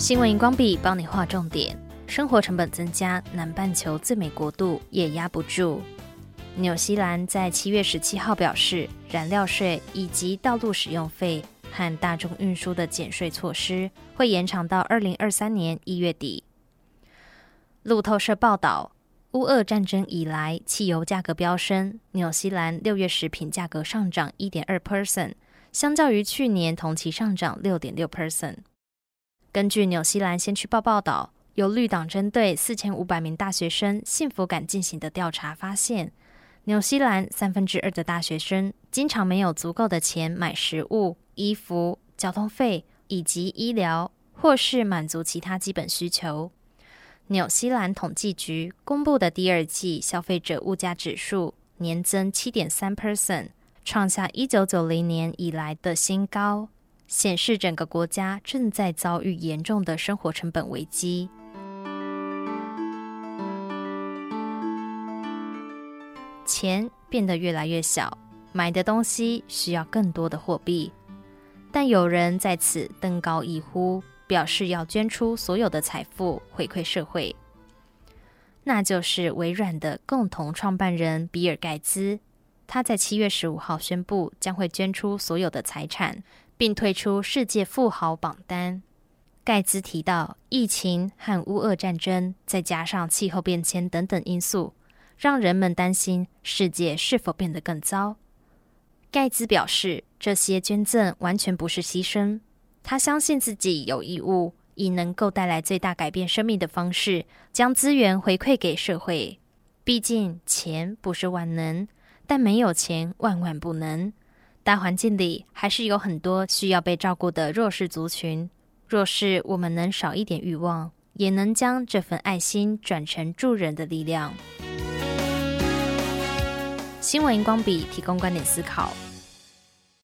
新闻荧光笔帮你画重点。生活成本增加，南半球最美国度也压不住。纽西兰在七月十七号表示，燃料税以及道路使用费和大众运输的减税措施会延长到二零二三年一月底。路透社报道，乌俄战争以来，汽油价格飙升，纽西兰六月食品价格上涨一点二 percent，相较于去年同期上涨六点六 percent。根据纽西兰先驱报报道，由绿党针对四千五百名大学生幸福感进行的调查发现，纽西兰三分之二的大学生经常没有足够的钱买食物、衣服、交通费以及医疗，或是满足其他基本需求。纽西兰统计局公布的第二季消费者物价指数年增七点三 percent，创下一九九零年以来的新高，显示整个国家正在遭遇严重的生活成本危机。钱变得越来越小，买的东西需要更多的货币，但有人在此登高一呼。表示要捐出所有的财富回馈社会，那就是微软的共同创办人比尔盖茨。他在七月十五号宣布将会捐出所有的财产，并退出世界富豪榜单。盖茨提到，疫情和乌俄战争，再加上气候变迁等等因素，让人们担心世界是否变得更糟。盖茨表示，这些捐赠完全不是牺牲。他相信自己有义务，以能够带来最大改变生命的方式，将资源回馈给社会。毕竟钱不是万能，但没有钱万万不能。大环境里还是有很多需要被照顾的弱势族群。若是我们能少一点欲望，也能将这份爱心转成助人的力量。新闻荧光笔提供观点思考。